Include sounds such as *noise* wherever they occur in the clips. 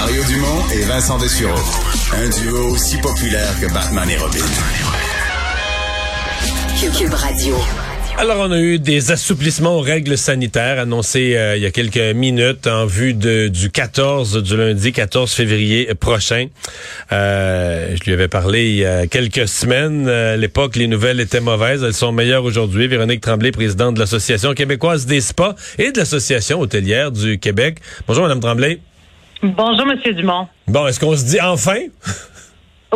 Mario Dumont et Vincent Dessureau. Un duo aussi populaire que Batman et Robin. Cube Radio. Alors, on a eu des assouplissements aux règles sanitaires annoncés euh, il y a quelques minutes en vue de, du 14, du lundi 14 février prochain. Euh, je lui avais parlé il y a quelques semaines. À l'époque, les nouvelles étaient mauvaises. Elles sont meilleures aujourd'hui. Véronique Tremblay, présidente de l'Association québécoise des spas et de l'Association hôtelière du Québec. Bonjour, Madame Tremblay. Bonjour, Monsieur Dumont. Bon, est-ce qu'on se dit enfin?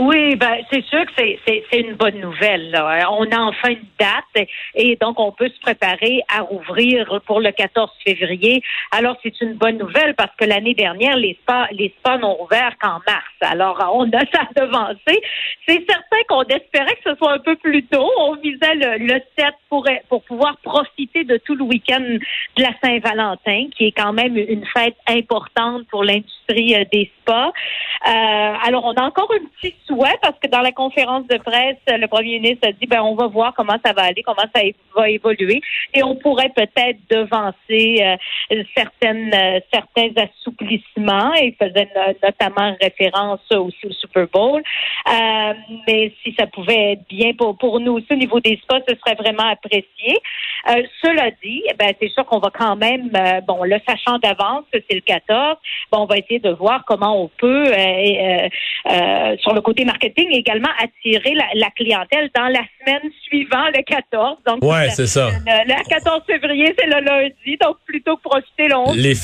Oui, ben c'est sûr que c'est une bonne nouvelle. Là. On a enfin une date et donc on peut se préparer à rouvrir pour le 14 février. Alors c'est une bonne nouvelle parce que l'année dernière les spas les spas n'ont ouvert qu'en mars. Alors on a *laughs* ça devancé. C'est certain qu'on espérait que ce soit un peu plus tôt. On visait le, le 7 pour pour pouvoir profiter de tout le week-end de la Saint-Valentin qui est quand même une fête importante pour l'industrie euh, des spas. Euh, alors on a encore une petite souhait parce que dans la conférence de presse, le premier ministre a dit ben on va voir comment ça va aller, comment ça va évoluer et on pourrait peut-être devancer euh, certaines euh, certains assouplissements il faisait notamment référence aussi au Super Bowl. Euh, mais si ça pouvait être bien pour, pour nous aussi au niveau des spots, ce serait vraiment apprécié. cela dit, ben c'est sûr qu'on va quand même bon le sachant d'avance que c'est le 14, bon on va essayer de voir comment on peut sur le côté côté marketing, également attirer la, clientèle dans la semaine suivante, le 14. Donc, ouais, c'est ça. Le, 14 février, c'est le lundi, donc plutôt profiter le 11. Les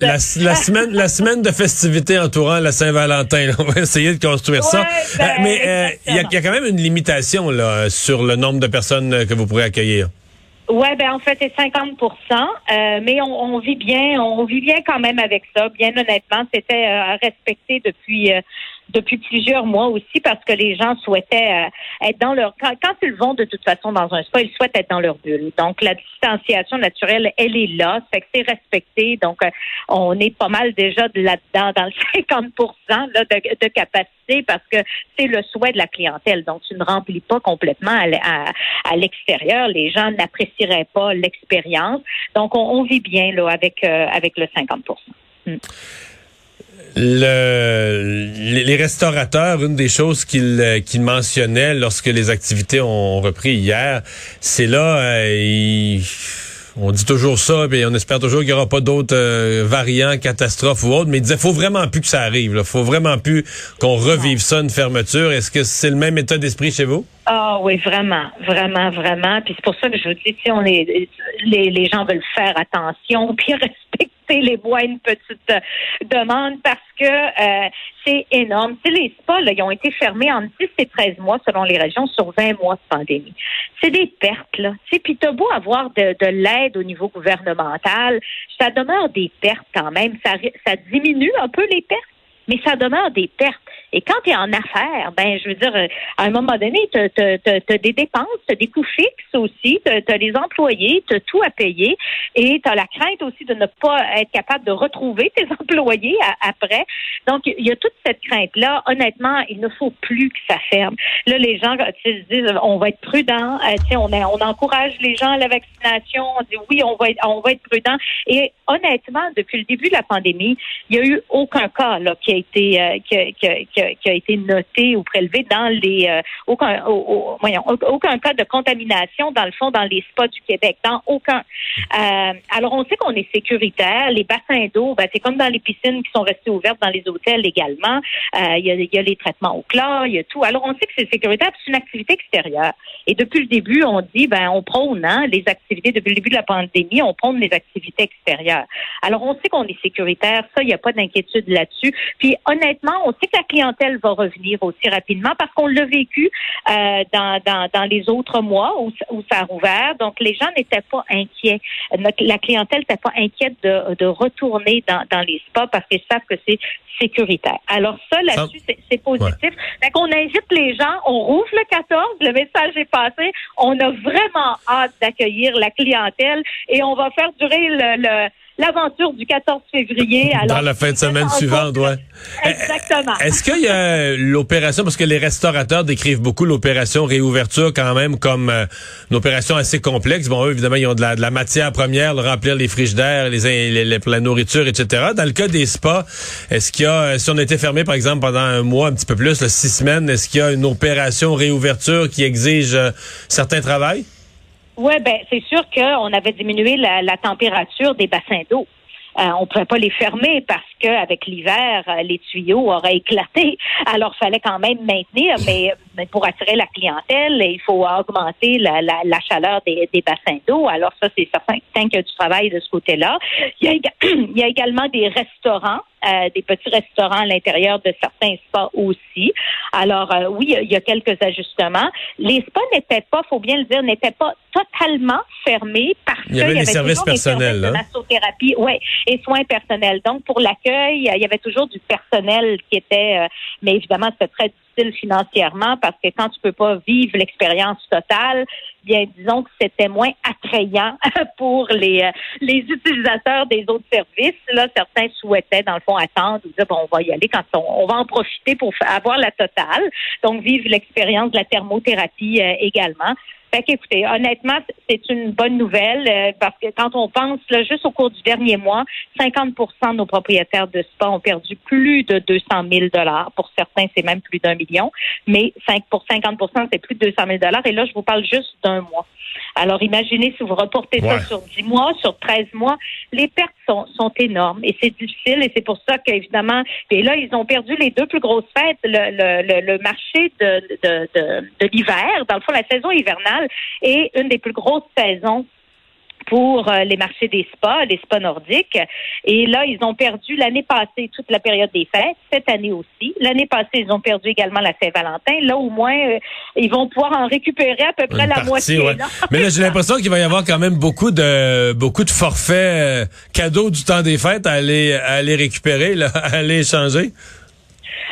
la, la, *laughs* semaine, la semaine de festivités entourant la Saint-Valentin. On va essayer de construire ça. Ben, euh, mais euh, il y, a quand même une limitation là sur le nombre de personnes que vous pourrez accueillir. Oui, ben en fait, c'est 50% euh, mais on, on, vit bien, on vit bien quand même avec ça. Bien honnêtement, c'était euh, respecté depuis euh, depuis plusieurs mois aussi parce que les gens souhaitaient euh, être dans leur quand, quand, ils vont de toute façon dans un spa, ils souhaitent être dans leur bulle. Donc la distanciation naturelle, elle est là, fait que c'est respecté. Donc euh, on est pas mal déjà là-dedans dans le *laughs* 50 là, de, de, capacité parce que c'est le souhait de la clientèle. Donc tu ne remplis pas complètement à, à, l'extérieur, les gens n'apprécieraient pas l'expérience. Donc on, on, vit bien là avec euh, avec le 50 le, les restaurateurs, une des choses qu'ils euh, mentionnaient lorsque les activités ont repris hier, c'est là, euh, on dit toujours ça, et on espère toujours qu'il n'y aura pas d'autres euh, variants, catastrophes ou autres, mais il disait faut vraiment plus que ça arrive. Il faut vraiment plus qu'on revive ça, une fermeture. Est-ce que c'est le même état d'esprit chez vous? Ah oui, vraiment, vraiment, vraiment. Puis c'est pour ça que je vous dis, si on est, les, les gens veulent faire attention, *laughs* puis respecter les bois une petite euh, demande parce que euh, c'est énorme. Tu les spas, là, ils ont été fermés en 10 et 13 mois selon les régions sur 20 mois de pandémie. C'est des pertes, là. Tu puis t'as beau avoir de, de l'aide au niveau gouvernemental, ça demeure des pertes quand même. Ça diminue un peu les pertes, mais ça demeure des pertes. Et quand tu es en affaires, ben je veux dire, euh, à un moment donné, tu as, des dépenses, tu des coûts fixes aussi, tu as, les employés, tu tout à payer et tu as la crainte aussi de ne pas être capable de retrouver tes *laughs* employés après. Donc, il y a toute cette crainte-là. Honnêtement, il ne faut plus que ça ferme. Là, les gens se disent, on va être prudent, euh, on, on encourage les gens à la vaccination, on dit oui, on va être, on va être prudent. Et honnêtement, depuis le début de la pandémie, il n'y a eu aucun cas là, a été euh, qui, qui, a été noté ou prélevé dans les euh, aucun, aucun cas de contamination dans le fond dans les spas du Québec, dans aucun. Euh, alors on sait qu'on est sécuritaire. Les bassins d'eau, ben, c'est comme dans les piscines qui sont restées ouvertes dans les hôtels également. Euh, il y, a, y, a, les traitements au chlore, il y a tout. Alors on sait que c'est sécuritaire, c'est une activité extérieure. Et depuis le début, on dit ben on prône hein, les activités depuis le début de la pandémie, on prône les activités extérieures. Alors on sait qu'on est sécuritaire, ça il n'y a pas d'inquiétude là-dessus. Puis honnêtement, on sait que la clientèle va revenir aussi rapidement parce qu'on l'a vécu euh, dans, dans, dans, les autres mois où, où, ça a rouvert. Donc, les gens n'étaient pas inquiets. la clientèle n'était pas inquiète de, de retourner dans, dans les spas parce qu'ils savent que c'est sécuritaire. Alors ça, là-dessus, c'est positif. Ouais. qu'on invite les gens, on rouvre le 14, le message est passé, on a vraiment hâte d'accueillir la clientèle et on va faire durer le, le l'aventure du 14 février. Alors, Dans la fin de semaine suivante, ouais. Exactement. Est-ce qu'il y a l'opération, parce que les restaurateurs décrivent beaucoup l'opération réouverture quand même comme euh, une opération assez complexe. Bon, eux, évidemment, ils ont de la, de la matière première, remplir les frigidaires, les, les, les, la nourriture, etc. Dans le cas des spas, est-ce qu'il y a, si on était fermé, par exemple, pendant un mois, un petit peu plus, six semaines, est-ce qu'il y a une opération réouverture qui exige euh, certains travail? Oui, ben c'est sûr qu'on avait diminué la, la température des bassins d'eau. Euh, on ne pouvait pas les fermer parce qu'avec l'hiver, euh, les tuyaux auraient éclaté. Alors, fallait quand même maintenir, mais, pour attirer la clientèle, il faut augmenter la, la, la chaleur des, des bassins d'eau. Alors, ça, c'est certain qu'il y a du travail de ce côté-là. Il, *clears throat* il y a également des restaurants euh, des petits restaurants à l'intérieur de certains spas aussi. Alors euh, oui, il y a quelques ajustements. Les spas n'étaient pas, faut bien le dire, n'étaient pas totalement fermés qu'il y avait, des services personnels, de massothérapie, ouais, et soins personnels. Donc pour l'accueil, il y avait toujours du personnel qui était, euh, mais évidemment c'était très financièrement parce que quand tu peux pas vivre l'expérience totale, bien disons que c'était moins attrayant *laughs* pour les euh, les utilisateurs des autres services. Là, certains souhaitaient dans le fond attendre ou dire bon, on va y aller quand on, va en profiter pour avoir la totale. Donc vivre l'expérience de la thermothérapie euh, également. Fait qu'écoutez, honnêtement, c'est une bonne nouvelle euh, parce que quand on pense, là, juste au cours du dernier mois, 50% de nos propriétaires de spa ont perdu plus de 200 000 dollars. Pour certains, c'est même plus d'un million, mais 5 pour 50% c'est plus de 200 000 dollars. Et là, je vous parle juste d'un mois. Alors, imaginez si vous reportez ça sur 10 mois, sur 13 mois, les pertes sont, sont énormes et c'est difficile et c'est pour ça qu'évidemment, et là, ils ont perdu les deux plus grosses fêtes, le, le, le marché de, de, de, de l'hiver, dans le fond, la saison hivernale et une des plus grosses saisons pour euh, les marchés des spas, les spas nordiques. Et là, ils ont perdu l'année passée toute la période des fêtes, cette année aussi. L'année passée, ils ont perdu également la Saint-Valentin. Là, au moins, euh, ils vont pouvoir en récupérer à peu près la moitié. Mais là, j'ai l'impression qu'il va y avoir quand même beaucoup de beaucoup de forfaits euh, cadeaux du temps des fêtes à aller à aller récupérer, là, *laughs* à aller échanger.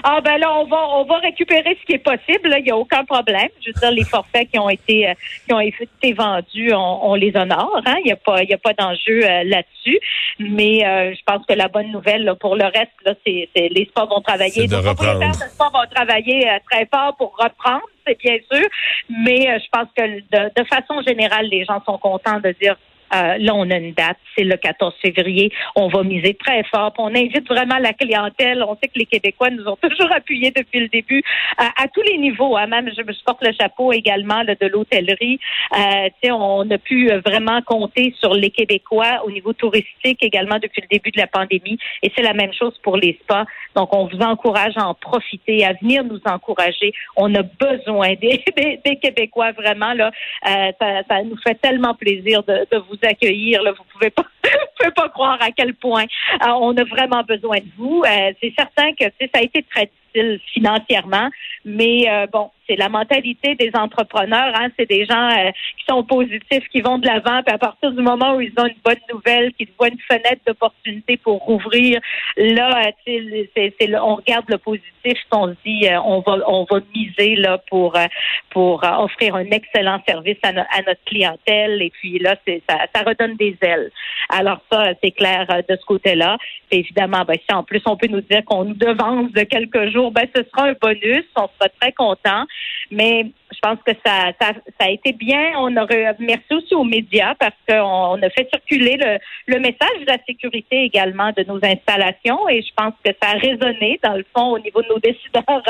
Ah ben là, on va on va récupérer ce qui est possible. Il n'y a aucun problème. Je veux dire, les forfaits qui ont été euh, qui ont été vendus, on, les honore. Hein? Il n'y a pas il y a pas d'enjeu euh, là-dessus. Mais euh, je pense que la bonne nouvelle pour le reste, là, c'est les sports vont travailler. Les propriétaires de sport vont travailler très fort pour reprendre, c'est bien sûr. Mais je pense que de, de façon générale, les gens sont contents de dire euh, là, on a une date, c'est le 14 février. On va miser très fort. On invite vraiment la clientèle. On sait que les Québécois nous ont *laughs* toujours appuyés depuis le début à tous les niveaux. Hein. Même, je me porte le chapeau également de l'hôtellerie. Euh, on a pu vraiment compter sur les Québécois au niveau touristique également depuis le début de la pandémie. Et c'est la même chose pour les spas. Donc, on vous encourage à en profiter, à venir nous encourager. On a besoin *laughs* des, des, Québécois vraiment. Là, euh, ça, ça, nous fait tellement plaisir de, de vous accueillir. Là. Vous pouvez pas, *laughs* pouvez pas croire à quel point euh, on a vraiment besoin de vous. Euh, c'est certain que ça a été très financièrement, mais euh, bon, c'est la mentalité des entrepreneurs. Hein, c'est des gens qui sont positifs, qui vont de l'avant. Puis à partir du moment où ils ont une bonne nouvelle, qu'ils voient une fenêtre d'opportunité pour rouvrir, là, c'est, on regarde le positif, on se dit, on va, miser là pour offrir un excellent service à, notre clientèle. Et puis là, ça, redonne des ailes. Alors ça, c'est clair euh, de ce côté-là. Évidemment, ben, si en plus on peut nous dire qu'on nous devance de quelques jours, ben, ce sera un bonus. On sera très content. Mais je pense que ça, ça, a été bien. On aurait merci aussi aux médias parce qu'on a fait circuler le, le message de la sécurité également de nos installations et je pense que ça a résonné dans le fond au niveau de nos décideurs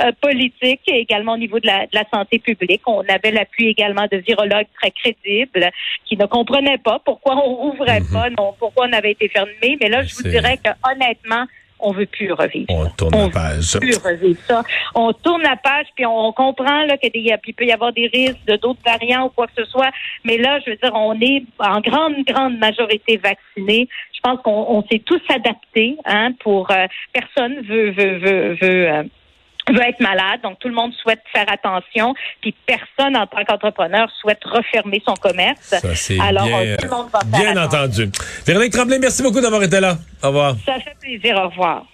euh, politiques et également au niveau de la, de la santé publique. On avait l'appui également de virologues très crédibles qui ne comprenaient pas pourquoi on ouvrait mhm. pas, non, pourquoi on avait été fermé. Mais là, je vous dirais que honnêtement, on veut plus revivre. On tourne la page. Veut plus revivre ça. On tourne la page, puis on, comprend là qu'il peut y avoir des risques de d'autres variants ou quoi que ce soit. Mais là, je veux dire, on est en grande, grande majorité vaccinés. Je pense qu'on s'est tous adaptés. Hein, pour euh, personne veut veut veut veut. Euh, veut être malade, donc tout le monde souhaite faire attention, puis personne en tant qu'entrepreneur souhaite refermer son commerce. Ça, c'est Alors bien, tout le monde va faire bien entendu. Véronique Tremblay, merci beaucoup d'avoir été là. Au revoir. Ça fait plaisir. Au revoir.